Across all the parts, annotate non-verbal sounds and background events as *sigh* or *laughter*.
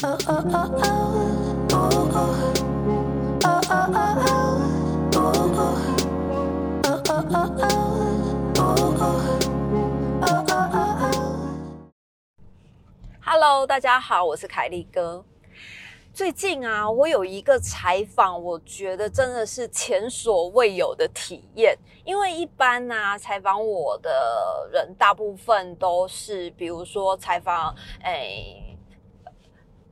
Hello，大家好，我是凯利哥。最近啊，我有一个采访，我觉得真的是前所未有的体验。因为一般呢，采访我的人大部分都是，比如说采访，哎。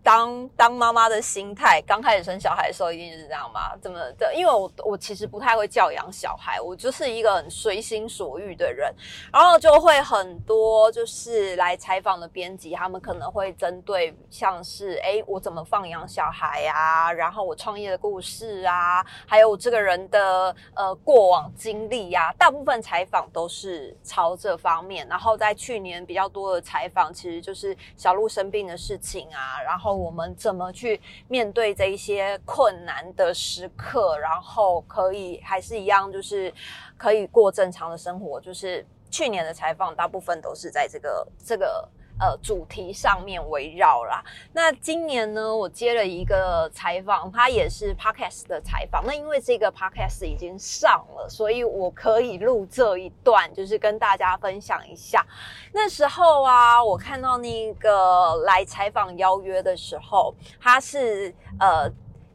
当当妈妈的心态，刚开始生小孩的时候一定是这样吗？怎么的？因为我我其实不太会教养小孩，我就是一个很随心所欲的人，然后就会很多就是来采访的编辑，他们可能会针对像是哎我怎么放养小孩啊，然后我创业的故事啊，还有我这个人的呃过往经历呀，大部分采访都是朝这方面。然后在去年比较多的采访，其实就是小鹿生病的事情啊，然后。我们怎么去面对这一些困难的时刻，然后可以还是一样，就是可以过正常的生活。就是去年的采访，大部分都是在这个这个。呃，主题上面围绕啦。那今年呢，我接了一个采访，它也是 podcast 的采访。那因为这个 podcast 已经上了，所以我可以录这一段，就是跟大家分享一下。那时候啊，我看到那个来采访邀约的时候，他是呃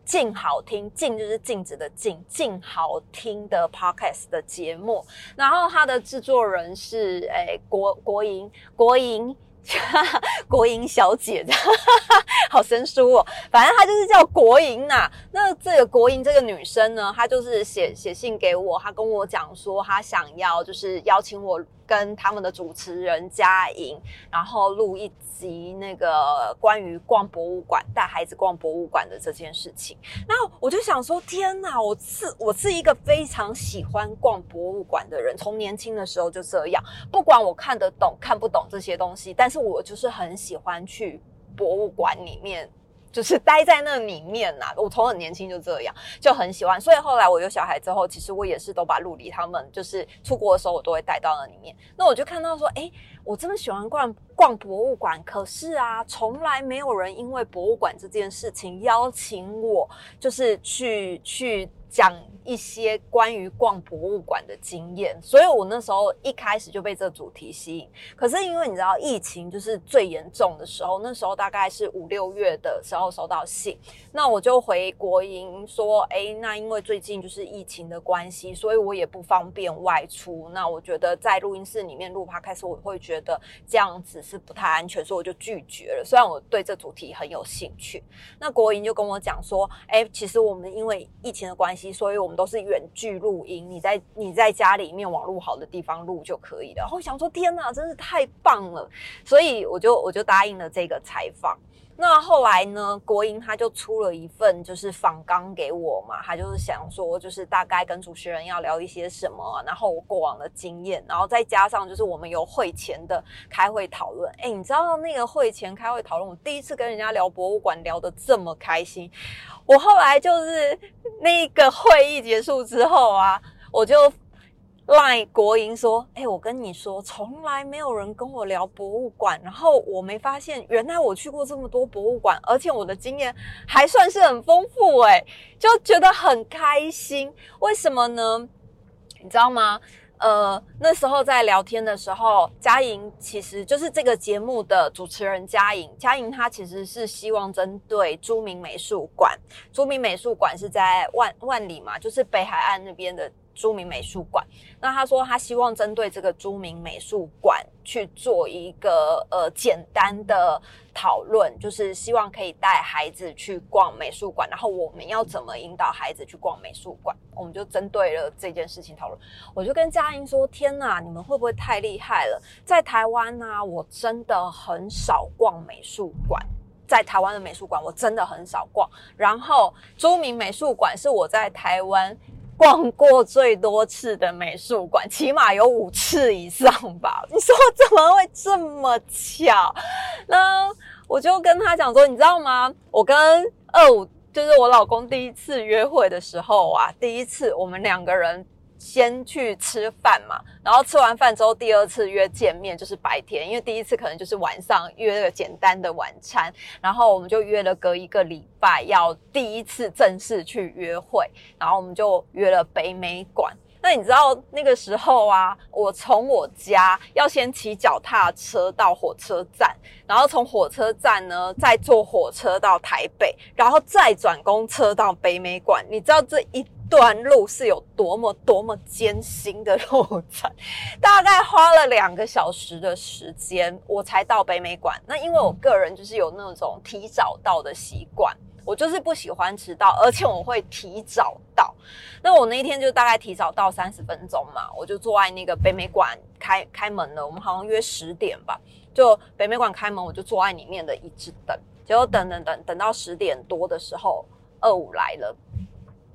静好听，静就是静止的静，静好听的 podcast 的节目。然后他的制作人是诶国国营国营。*laughs* 国营小姐的，*laughs* 好生疏哦。反正她就是叫国营呐。那这个国营这个女生呢，她就是写写信给我，她跟我讲说，她想要就是邀请我。跟他们的主持人嘉莹，然后录一集那个关于逛博物馆、带孩子逛博物馆的这件事情。那我就想说，天哪！我是我是一个非常喜欢逛博物馆的人，从年轻的时候就这样。不管我看得懂看不懂这些东西，但是我就是很喜欢去博物馆里面。*laughs* 就是待在那里面呐，我从很年轻就这样，就很喜欢。所以后来我有小孩之后，其实我也是都把陆离他们，就是出国的时候，我都会带到那里面。那我就看到说，哎，我这么喜欢逛逛博物馆，可是啊，从来没有人因为博物馆这件事情邀请我，就是去去。讲一些关于逛博物馆的经验，所以我那时候一开始就被这主题吸引。可是因为你知道疫情就是最严重的时候，那时候大概是五六月的时候收到信，那我就回国营说，哎，那因为最近就是疫情的关系，所以我也不方便外出。那我觉得在录音室里面录趴开始，我会觉觉得这样子是不太安全，所以我就拒绝了。虽然我对这主题很有兴趣，那国营就跟我讲说，哎，其实我们因为疫情的关系。所以，我们都是远距录音。你在你在家里面网络好的地方录就可以了。然后想说，天呐，真是太棒了！所以我就我就答应了这个采访。那后来呢？国营他就出了一份就是访纲给我嘛，他就是想说，就是大概跟主持人要聊一些什么，然后我过往的经验，然后再加上就是我们有会前的开会讨论。哎，你知道那个会前开会讨论，我第一次跟人家聊博物馆聊得这么开心。我后来就是那个会议结束之后啊，我就。赖国营说：“哎，我跟你说，从来没有人跟我聊博物馆，然后我没发现，原来我去过这么多博物馆，而且我的经验还算是很丰富，哎，*laughs* 就觉得很开心。为什么呢？你知道吗？呃，那时候在聊天的时候，嘉莹其实就是这个节目的主持人。嘉莹，嘉莹她其实是希望针对朱明美术馆，朱明美术馆是在万万里嘛，就是北海岸那边的。”朱明美术馆，那他说他希望针对这个朱明美术馆去做一个呃简单的讨论，就是希望可以带孩子去逛美术馆，然后我们要怎么引导孩子去逛美术馆，我们就针对了这件事情讨论。我就跟嘉音说：“天哪，你们会不会太厉害了？在台湾呢，我真的很少逛美术馆，在台湾的美术馆我真的很少逛。然后朱明美术馆是我在台湾。”逛过最多次的美术馆，起码有五次以上吧？你说怎么会这么巧？那我就跟他讲说，你知道吗？我跟二五就是我老公第一次约会的时候啊，第一次我们两个人先去吃饭嘛，然后吃完饭之后，第二次约见面就是白天，因为第一次可能就是晚上约了简单的晚餐，然后我们就约了隔一个礼拜要第一次正式去约会，然后我们就约了北美馆。那你知道那个时候啊，我从我家要先骑脚踏车到火车站，然后从火车站呢再坐火车到台北，然后再转公车到北美馆。你知道这一段路是有多么多么艰辛的路程？*laughs* 大概花了两个小时的时间，我才到北美馆。那因为我个人就是有那种提早到的习惯。我就是不喜欢迟到，而且我会提早到。那我那一天就大概提早到三十分钟嘛，我就坐在那个北美馆开开门了。我们好像约十点吧，就北美馆开门，我就坐在里面的一直等。结果等等等等到十点多的时候，二五来了，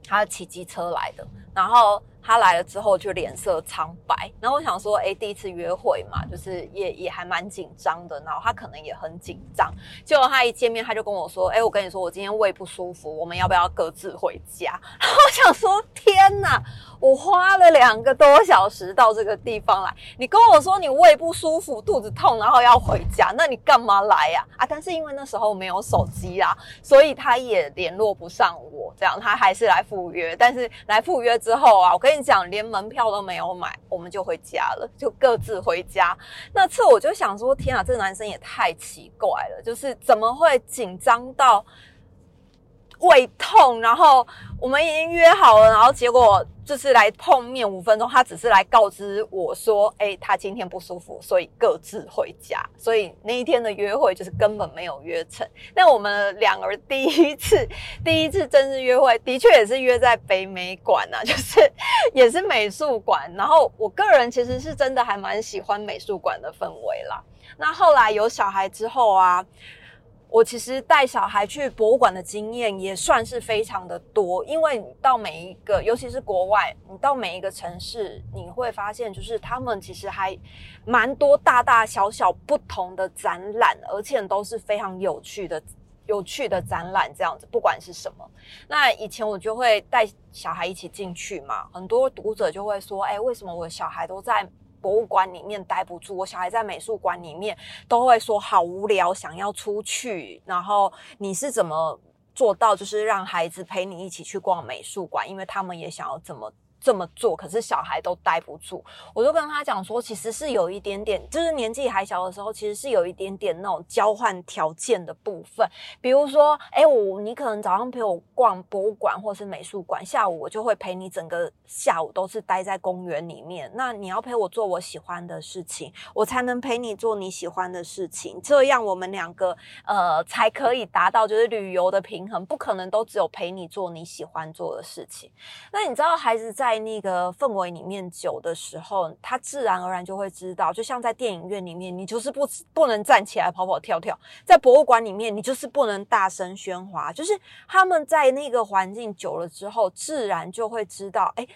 他骑机车来的，然后。他来了之后就脸色苍白，然后我想说，哎，第一次约会嘛，就是也也还蛮紧张的，然后他可能也很紧张。结果他一见面，他就跟我说，哎，我跟你说，我今天胃不舒服，我们要不要各自回家？*laughs* 然后我想说，天哪！我花了两个多小时到这个地方来，你跟我说你胃不舒服、肚子痛，然后要回家，那你干嘛来呀？啊，但是因为那时候没有手机啊，所以他也联络不上我，这样他还是来赴约。但是来赴约之后啊，我跟你讲，连门票都没有买，我们就回家了，就各自回家。那次我就想说，天啊，这个男生也太奇怪了，就是怎么会紧张到？胃痛，然后我们已经约好了，然后结果就是来碰面五分钟，他只是来告知我说，哎，他今天不舒服，所以各自回家。所以那一天的约会就是根本没有约成。那我们两个第一次 *laughs* 第一次正式约会，的确也是约在北美馆啊，就是也是美术馆。然后我个人其实是真的还蛮喜欢美术馆的氛围啦。那后来有小孩之后啊。我其实带小孩去博物馆的经验也算是非常的多，因为到每一个，尤其是国外，你到每一个城市，你会发现，就是他们其实还蛮多大大小小不同的展览，而且都是非常有趣的、有趣的展览。这样子，不管是什么，那以前我就会带小孩一起进去嘛，很多读者就会说：“哎，为什么我的小孩都在？”博物馆里面待不住，我小孩在美术馆里面都会说好无聊，想要出去。然后你是怎么做到，就是让孩子陪你一起去逛美术馆？因为他们也想要怎么。这么做，可是小孩都待不住。我就跟他讲说，其实是有一点点，就是年纪还小的时候，其实是有一点点那种交换条件的部分。比如说，哎，我你可能早上陪我逛博物馆或是美术馆，下午我就会陪你整个下午都是待在公园里面。那你要陪我做我喜欢的事情，我才能陪你做你喜欢的事情，这样我们两个呃才可以达到就是旅游的平衡。不可能都只有陪你做你喜欢做的事情。那你知道孩子在。在那个氛围里面久的时候，他自然而然就会知道，就像在电影院里面，你就是不不能站起来跑跑跳跳；在博物馆里面，你就是不能大声喧哗。就是他们在那个环境久了之后，自然就会知道，哎，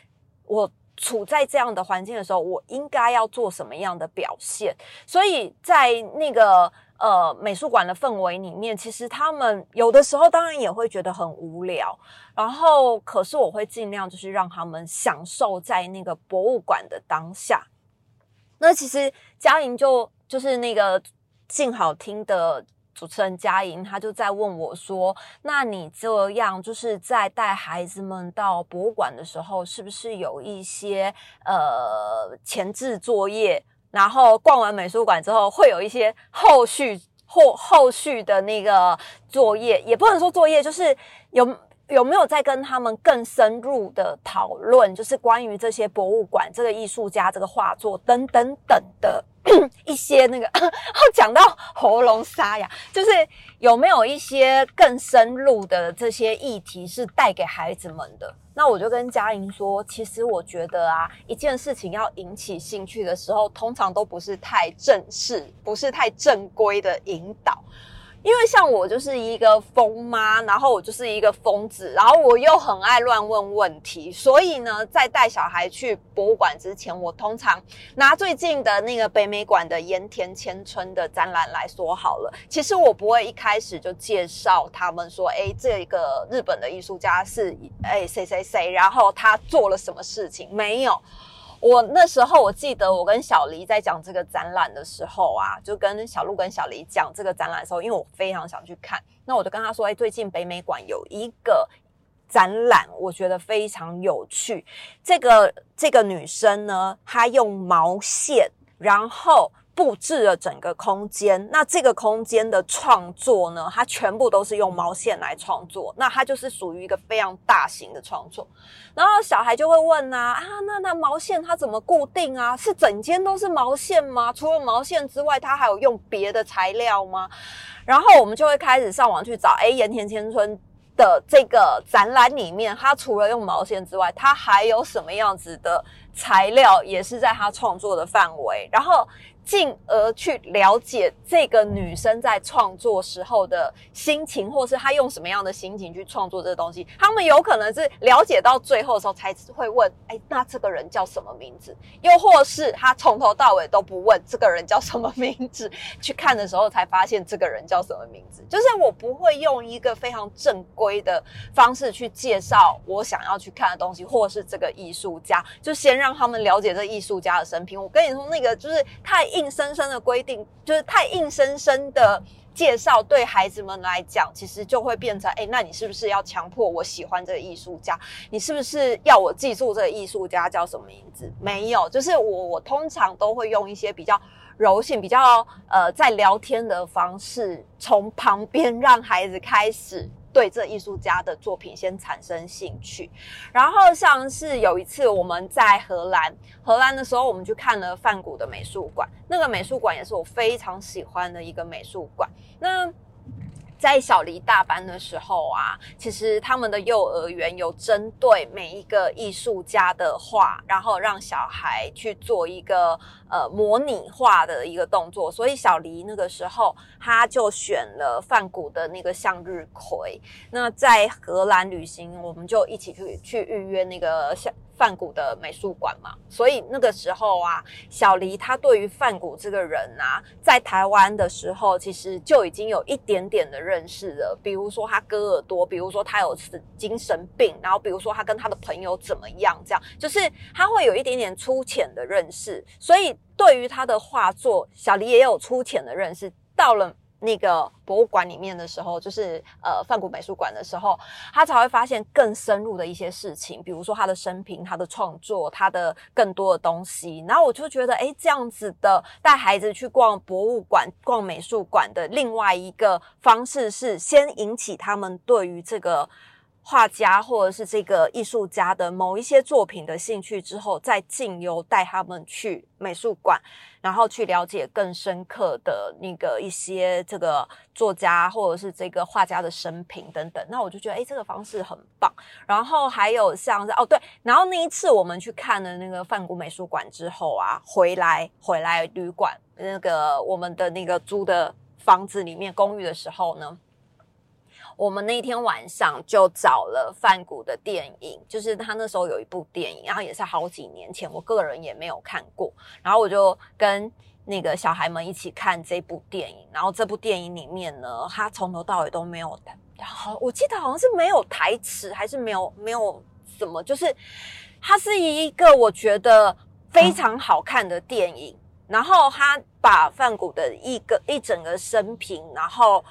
我处在这样的环境的时候，我应该要做什么样的表现。所以在那个。呃，美术馆的氛围里面，其实他们有的时候当然也会觉得很无聊，然后可是我会尽量就是让他们享受在那个博物馆的当下。那其实嘉莹就就是那个静好听的主持人嘉莹，她就在问我说：“那你这样就是在带孩子们到博物馆的时候，是不是有一些呃前置作业？”然后逛完美术馆之后，会有一些后续后后续的那个作业，也不能说作业，就是有有没有在跟他们更深入的讨论，就是关于这些博物馆、这个艺术家、这个画作等等等的。*coughs* 一些那个，*coughs* 讲到喉咙沙哑，就是有没有一些更深入的这些议题是带给孩子们的？那我就跟嘉莹说，其实我觉得啊，一件事情要引起兴趣的时候，通常都不是太正式，不是太正规的引导。因为像我就是一个疯妈，然后我就是一个疯子，然后我又很爱乱问问题，所以呢，在带小孩去博物馆之前，我通常拿最近的那个北美馆的盐田千春的展览来说好了。其实我不会一开始就介绍他们说，哎，这个日本的艺术家是哎谁谁谁，然后他做了什么事情没有。我那时候我记得，我跟小黎在讲这个展览的时候啊，就跟小鹿跟小黎讲这个展览的时候，因为我非常想去看，那我就跟他说：“哎，最近北美馆有一个展览，我觉得非常有趣。这个这个女生呢，她用毛线，然后。”布置了整个空间，那这个空间的创作呢，它全部都是用毛线来创作，那它就是属于一个非常大型的创作。然后小孩就会问啊啊，那那毛线它怎么固定啊？是整间都是毛线吗？除了毛线之外，它还有用别的材料吗？然后我们就会开始上网去找，哎，盐田千春的这个展览里面，它除了用毛线之外，它还有什么样子的材料，也是在它创作的范围，然后。进而去了解这个女生在创作时候的心情，或是她用什么样的心情去创作这个东西。他们有可能是了解到最后的时候才会问：“哎，那这个人叫什么名字？”又或是他从头到尾都不问这个人叫什么名字，去看的时候才发现这个人叫什么名字。就是我不会用一个非常正规的方式去介绍我想要去看的东西，或是这个艺术家，就先让他们了解这艺术家的生平。我跟你说，那个就是太硬。硬生生的规定就是太硬生生的介绍，对孩子们来讲，其实就会变成：哎，那你是不是要强迫我喜欢这个艺术家？你是不是要我记住这个艺术家叫什么名字？没有，就是我我通常都会用一些比较柔性、比较呃在聊天的方式，从旁边让孩子开始。对这艺术家的作品先产生兴趣，然后像是有一次我们在荷兰，荷兰的时候我们去看了梵谷的美术馆，那个美术馆也是我非常喜欢的一个美术馆。那在小黎大班的时候啊，其实他们的幼儿园有针对每一个艺术家的画，然后让小孩去做一个呃模拟画的一个动作。所以小黎那个时候他就选了梵谷的那个向日葵。那在荷兰旅行，我们就一起去去预约那个向。范谷的美术馆嘛，所以那个时候啊，小黎他对于范谷这个人啊，在台湾的时候，其实就已经有一点点的认识了。比如说他割耳朵，比如说他有精神病，然后比如说他跟他的朋友怎么样，这样就是他会有一点点粗浅的认识。所以对于他的画作，小黎也有粗浅的认识。到了。那个博物馆里面的时候，就是呃，范古美术馆的时候，他才会发现更深入的一些事情，比如说他的生平、他的创作、他的更多的东西。然后我就觉得，哎，这样子的带孩子去逛博物馆、逛美术馆的另外一个方式是，先引起他们对于这个。画家或者是这个艺术家的某一些作品的兴趣之后，再进游带他们去美术馆，然后去了解更深刻的那个一些这个作家或者是这个画家的生平等等。那我就觉得，哎，这个方式很棒。然后还有像是哦，对，然后那一次我们去看了那个梵谷美术馆之后啊，回来回来旅馆那个我们的那个租的房子里面公寓的时候呢。我们那天晚上就找了范谷的电影，就是他那时候有一部电影，然后也是好几年前，我个人也没有看过。然后我就跟那个小孩们一起看这部电影。然后这部电影里面呢，他从头到尾都没有，好，我记得好像是没有台词，还是没有没有什么，就是它是一个我觉得非常好看的电影。然后他把范谷的一个一整个生平，然后。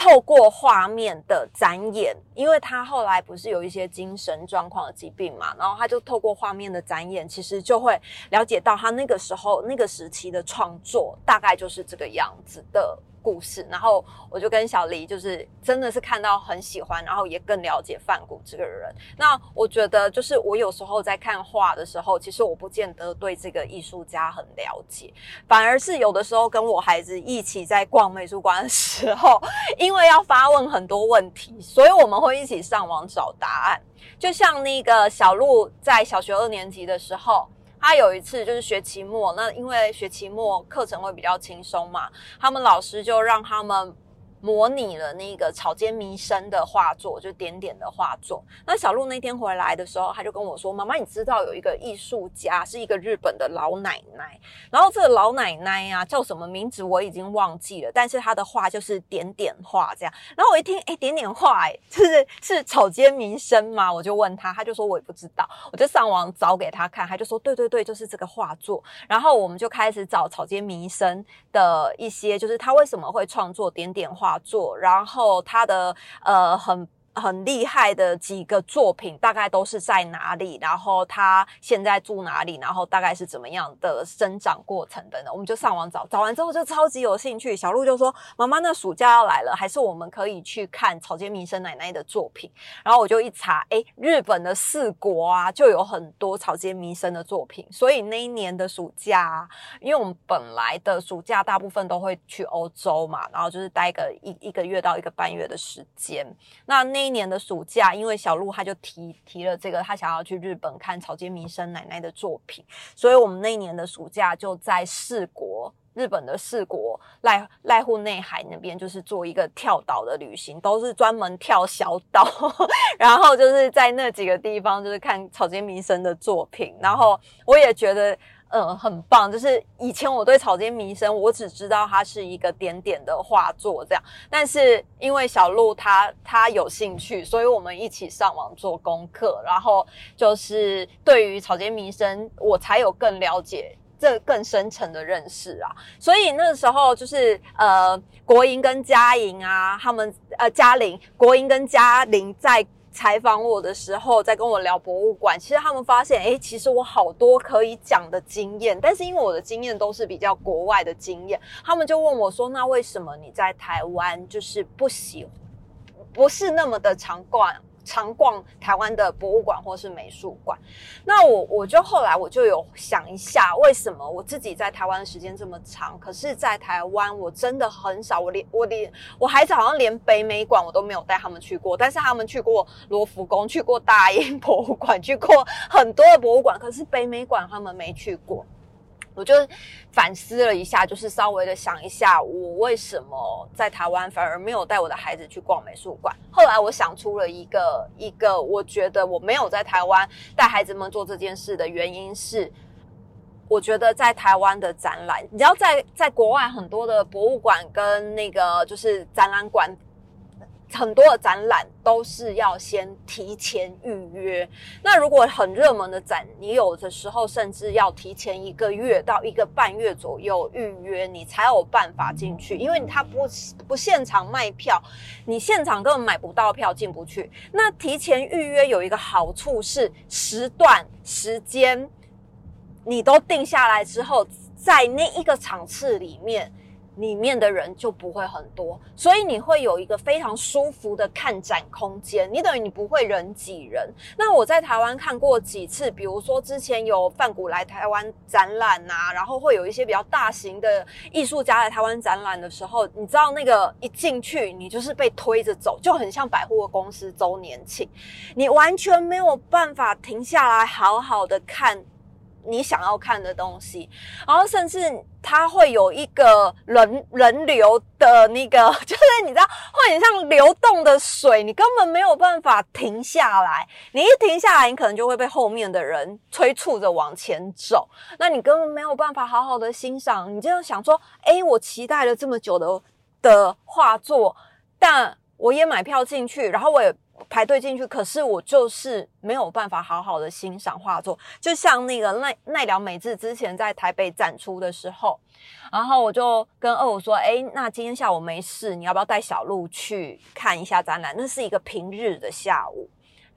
透过画面的展演，因为他后来不是有一些精神状况的疾病嘛，然后他就透过画面的展演，其实就会了解到他那个时候那个时期的创作大概就是这个样子的。故事，然后我就跟小黎，就是真的是看到很喜欢，然后也更了解范谷这个人。那我觉得，就是我有时候在看画的时候，其实我不见得对这个艺术家很了解，反而是有的时候跟我孩子一起在逛美术馆的时候，因为要发问很多问题，所以我们会一起上网找答案。就像那个小鹿在小学二年级的时候。他有一次就是学期末，那因为学期末课程会比较轻松嘛，他们老师就让他们模拟了那个草间弥生的画作，就点点的画作。那小鹿那天回来的时候，他就跟我说：“妈妈，你知道有一个艺术家是一个日本的老奶奶，然后这个老奶奶呀叫什么名字我已经忘记了，但是她的画就是点点画这样。然后我一听，哎，点点画，哎，就是是草间弥生吗？我就问他，他就说我也不知道，我就上网找给他看，他就说对对对，就是这个画作。然后我们就开始找草间弥生的一些，就是他为什么会创作点点画。画作，然后他的呃很。很厉害的几个作品，大概都是在哪里？然后他现在住哪里？然后大概是怎么样的生长过程等等，我们就上网找，找完之后就超级有兴趣。小鹿就说：“妈妈，那暑假要来了，还是我们可以去看草间弥生奶奶的作品？”然后我就一查，哎，日本的四国啊，就有很多草间弥生的作品。所以那一年的暑假，因为我们本来的暑假大部分都会去欧洲嘛，然后就是待个一一个月到一个半月的时间。那那。那一年的暑假，因为小鹿他就提提了这个，他想要去日本看草间弥生奶奶的作品，所以我们那一年的暑假就在四国，日本的四国濑濑户内海那边，就是做一个跳岛的旅行，都是专门跳小岛，*laughs* 然后就是在那几个地方，就是看草间弥生的作品，然后我也觉得。嗯，很棒。就是以前我对草间弥生，我只知道他是一个点点的画作这样。但是因为小鹿他他有兴趣，所以我们一起上网做功课，然后就是对于草间弥生，我才有更了解这更深层的认识啊。所以那时候就是呃，国营跟嘉莹啊，他们呃嘉玲，国营跟嘉玲在。采访我的时候，在跟我聊博物馆，其实他们发现，哎，其实我好多可以讲的经验，但是因为我的经验都是比较国外的经验，他们就问我说，那为什么你在台湾就是不喜，不是那么的常逛？常逛台湾的博物馆或是美术馆，那我我就后来我就有想一下，为什么我自己在台湾的时间这么长，可是在台湾我真的很少，我连我连我孩子好像连北美馆我都没有带他们去过，但是他们去过罗浮宫，去过大英博物馆，去过很多的博物馆，可是北美馆他们没去过。我就反思了一下，就是稍微的想一下，我为什么在台湾反而没有带我的孩子去逛美术馆。后来我想出了一个一个，我觉得我没有在台湾带孩子们做这件事的原因是，我觉得在台湾的展览，你知道，在在国外很多的博物馆跟那个就是展览馆。很多的展览都是要先提前预约。那如果很热门的展，你有的时候甚至要提前一个月到一个半月左右预约，你才有办法进去。因为他不不现场卖票，你现场根本买不到票进不去。那提前预约有一个好处是时段时间你都定下来之后，在那一个场次里面。里面的人就不会很多，所以你会有一个非常舒服的看展空间。你等于你不会人挤人。那我在台湾看过几次，比如说之前有范古来台湾展览呐，然后会有一些比较大型的艺术家来台湾展览的时候，你知道那个一进去，你就是被推着走，就很像百货公司周年庆，你完全没有办法停下来好好的看。你想要看的东西，然后甚至它会有一个人人流的那个，*laughs* 就是你知道，会很像流动的水，你根本没有办法停下来。你一停下来，你可能就会被后面的人催促着往前走，那你根本没有办法好好的欣赏。你就要想说，哎，我期待了这么久的的画作，但我也买票进去，然后我也。排队进去，可是我就是没有办法好好的欣赏画作。就像那个奈奈良美智之前在台北展出的时候，然后我就跟二五说：“哎，那今天下午没事，你要不要带小鹿去看一下展览？那是一个平日的下午。”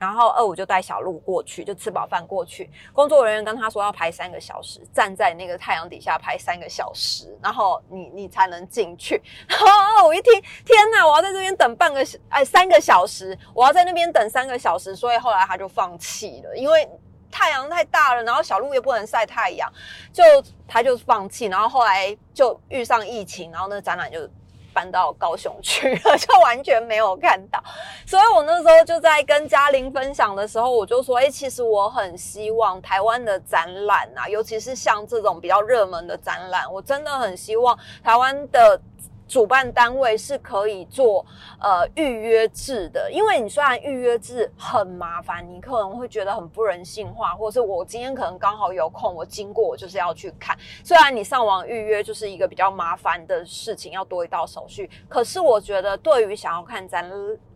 然后二五就带小鹿过去，就吃饱饭过去。工作人员跟他说要排三个小时，站在那个太阳底下排三个小时，然后你你才能进去。然后二五一听，天哪，我要在这边等半个哎三个小时，我要在那边等三个小时，所以后来他就放弃了，因为太阳太大了，然后小鹿又不能晒太阳，就他就放弃。然后后来就遇上疫情，然后那展览就。搬到高雄去了，*laughs* 就完全没有看到。所以我那时候就在跟嘉玲分享的时候，我就说：“哎，其实我很希望台湾的展览啊，尤其是像这种比较热门的展览，我真的很希望台湾的主办单位是可以做呃预约制的，因为你虽然预约制很麻烦，你可能会觉得很不人性化，或者是我今天可能刚好有空，我经过我就是要去看。虽然你上网预约就是一个比较麻烦的事情，要多一道手续，可是我觉得对于想要看展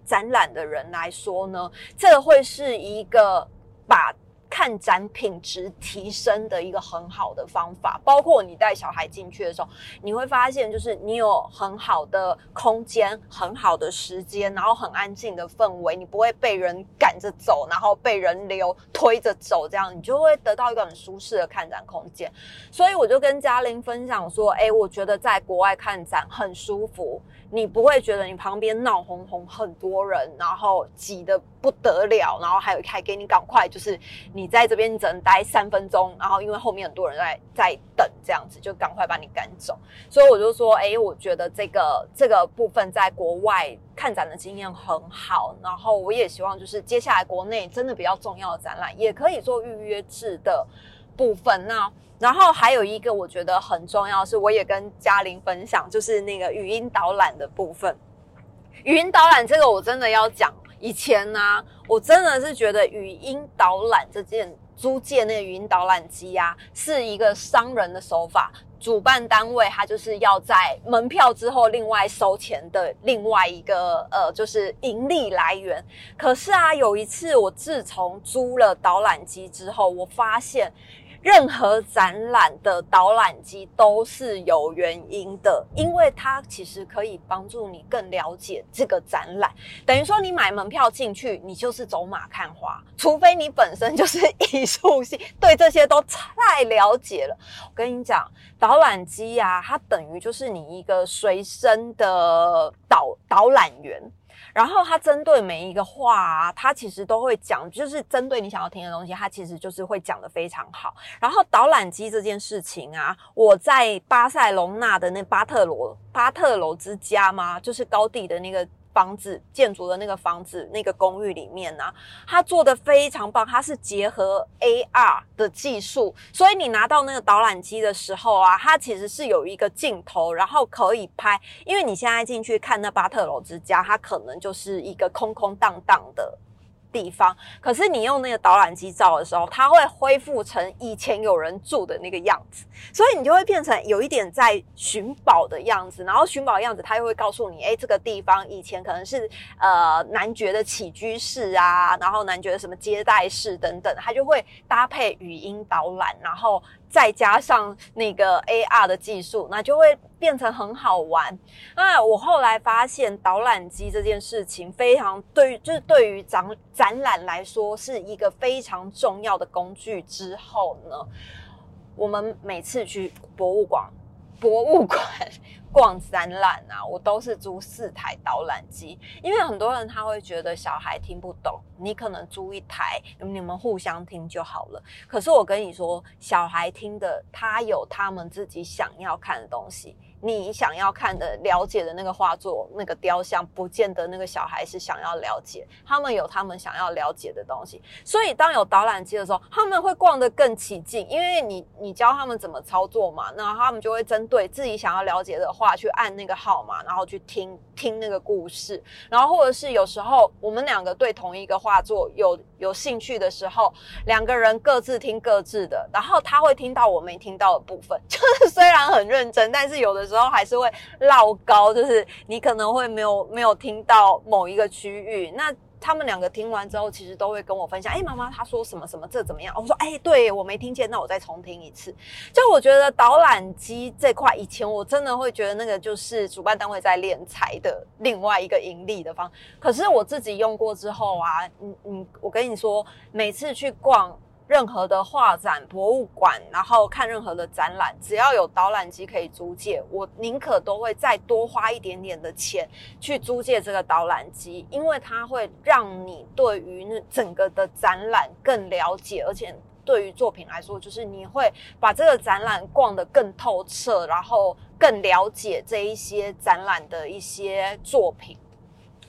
展览的人来说呢，这会是一个把。看展品质提升的一个很好的方法，包括你带小孩进去的时候，你会发现，就是你有很好的空间、很好的时间，然后很安静的氛围，你不会被人赶着走，然后被人流推着走，这样你就会得到一个很舒适的看展空间。所以我就跟嘉玲分享说：“哎，我觉得在国外看展很舒服。”你不会觉得你旁边闹哄哄很多人，然后挤得不得了，然后还有还给你赶快，就是你在这边只能待三分钟，然后因为后面很多人在在等，这样子就赶快把你赶走。所以我就说，哎，我觉得这个这个部分在国外看展的经验很好，然后我也希望就是接下来国内真的比较重要的展览也可以做预约制的部分。那然后还有一个我觉得很重要是，我也跟嘉玲分享，就是那个语音导览的部分。语音导览这个我真的要讲，以前呢，我真的是觉得语音导览这件租借那个语音导览机啊，是一个商人的手法，主办单位他就是要在门票之后另外收钱的另外一个呃，就是盈利来源。可是啊，有一次我自从租了导览机之后，我发现。任何展览的导览机都是有原因的，因为它其实可以帮助你更了解这个展览。等于说，你买门票进去，你就是走马看花，除非你本身就是艺术系，对这些都太了解了。我跟你讲，导览机呀，它等于就是你一个随身的导导览员。然后他针对每一个话啊，他其实都会讲，就是针对你想要听的东西，他其实就是会讲的非常好。然后导览机这件事情啊，我在巴塞隆纳的那巴特罗巴特罗之家吗？就是高地的那个。房子建筑的那个房子，那个公寓里面呢，它做的非常棒，它是结合 AR 的技术，所以你拿到那个导览机的时候啊，它其实是有一个镜头，然后可以拍，因为你现在进去看那巴特罗之家，它可能就是一个空空荡荡的。地方，可是你用那个导览机照的时候，它会恢复成以前有人住的那个样子，所以你就会变成有一点在寻宝的样子。然后寻宝的样子，它又会告诉你，哎，这个地方以前可能是呃男爵的起居室啊，然后男爵的什么接待室等等，它就会搭配语音导览，然后。再加上那个 AR 的技术，那就会变成很好玩。那我后来发现导览机这件事情非常对，就是对于展展览来说是一个非常重要的工具。之后呢，我们每次去博物馆，博物馆。逛展览啊，我都是租四台导览机，因为很多人他会觉得小孩听不懂，你可能租一台，你们互相听就好了。可是我跟你说，小孩听的，他有他们自己想要看的东西。你想要看的、了解的那个画作、那个雕像，不见得那个小孩是想要了解。他们有他们想要了解的东西，所以当有导览机的时候，他们会逛得更起劲，因为你你教他们怎么操作嘛，那他们就会针对自己想要了解的话去按那个号码，然后去听听那个故事，然后或者是有时候我们两个对同一个画作有有兴趣的时候，两个人各自听各自的，然后他会听到我没听到的部分，*laughs* 就是虽然很认真，但是有的。时候还是会绕高，就是你可能会没有没有听到某一个区域。那他们两个听完之后，其实都会跟我分享：“哎，妈妈，他说什么什么，这怎么样？”我说：“哎，对我没听见，那我再重听一次。”就我觉得导览机这块，以前我真的会觉得那个就是主办单位在敛财的另外一个盈利的方。可是我自己用过之后啊，嗯嗯，我跟你说，每次去逛。任何的画展、博物馆，然后看任何的展览，只要有导览机可以租借，我宁可都会再多花一点点的钱去租借这个导览机，因为它会让你对于那整个的展览更了解，而且对于作品来说，就是你会把这个展览逛得更透彻，然后更了解这一些展览的一些作品。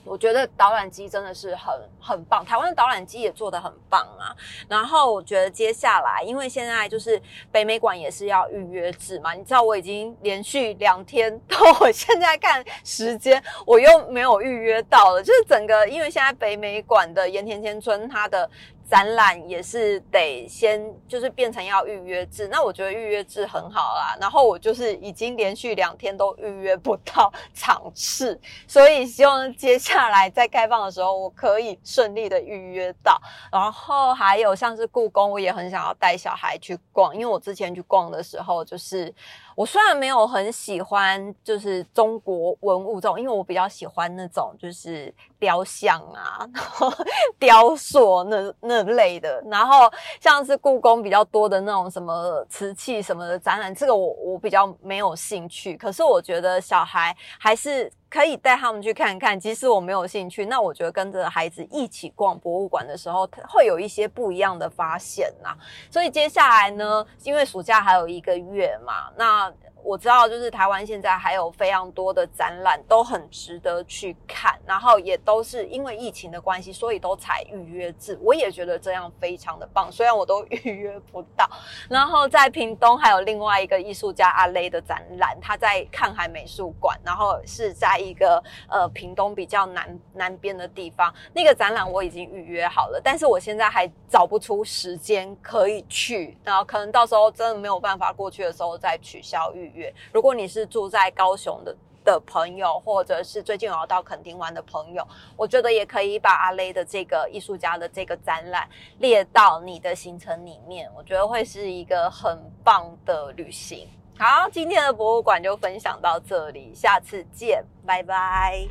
我觉得导览机真的是很很棒，台湾的导览机也做得很棒啊。然后我觉得接下来，因为现在就是北美馆也是要预约制嘛，你知道我已经连续两天到，*laughs* 我现在看时间我又没有预约到了，就是整个因为现在北美馆的盐田千春它的。展览也是得先就是变成要预约制，那我觉得预约制很好啦。然后我就是已经连续两天都预约不到场次，所以希望接下来在开放的时候我可以顺利的预约到。然后还有像是故宫，我也很想要带小孩去逛，因为我之前去逛的时候就是。我虽然没有很喜欢，就是中国文物这种，因为我比较喜欢那种就是雕像啊、*laughs* 雕塑那那类的。然后像是故宫比较多的那种什么瓷器什么的展览，这个我我比较没有兴趣。可是我觉得小孩还是。可以带他们去看看，即使我没有兴趣，那我觉得跟着孩子一起逛博物馆的时候，会有一些不一样的发现呐。所以接下来呢，因为暑假还有一个月嘛，那。我知道，就是台湾现在还有非常多的展览都很值得去看，然后也都是因为疫情的关系，所以都采预约制。我也觉得这样非常的棒，虽然我都 *laughs* 预约不到。然后在屏东还有另外一个艺术家阿雷的展览，他在看海美术馆，然后是在一个呃屏东比较南南边的地方。那个展览我已经预约好了，但是我现在还找不出时间可以去，然后可能到时候真的没有办法过去的时候再取消预。如果你是住在高雄的的朋友，或者是最近有要到垦丁玩的朋友，我觉得也可以把阿雷的这个艺术家的这个展览列到你的行程里面，我觉得会是一个很棒的旅行。好，今天的博物馆就分享到这里，下次见，拜拜。